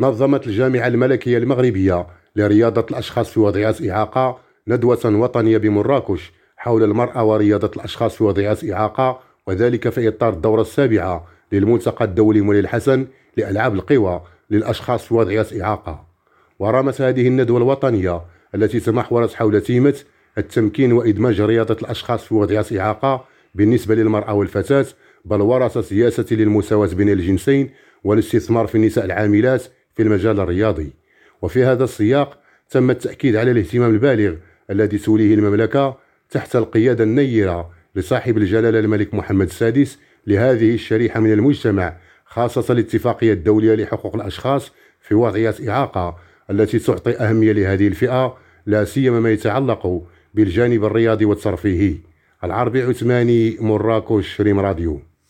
نظمت الجامعة الملكية المغربية لرياضة الأشخاص في وضعيات إعاقة ندوة وطنية بمراكش حول المرأة ورياضة الأشخاص في وضعيات إعاقة وذلك في إطار الدورة السابعة للملتقى الدولي منير الحسن لألعاب القوى للأشخاص في وضعيات إعاقة. ورامت هذه الندوة الوطنية التي تمحورت حول تيمة التمكين وإدماج رياضة الأشخاص في وضعيات إعاقة بالنسبة للمرأة والفتاة بل ورث سياسة للمساواة بين الجنسين والاستثمار في النساء العاملات في المجال الرياضي. وفي هذا السياق تم التأكيد على الاهتمام البالغ الذي توليه المملكة تحت القيادة النيرة لصاحب الجلالة الملك محمد السادس لهذه الشريحة من المجتمع خاصة الاتفاقية الدولية لحقوق الأشخاص في وضعيات إعاقة التي تعطي أهمية لهذه الفئة لا سيما ما يتعلق بالجانب الرياضي والترفيهي العربي عثماني مراكش ريم راديو.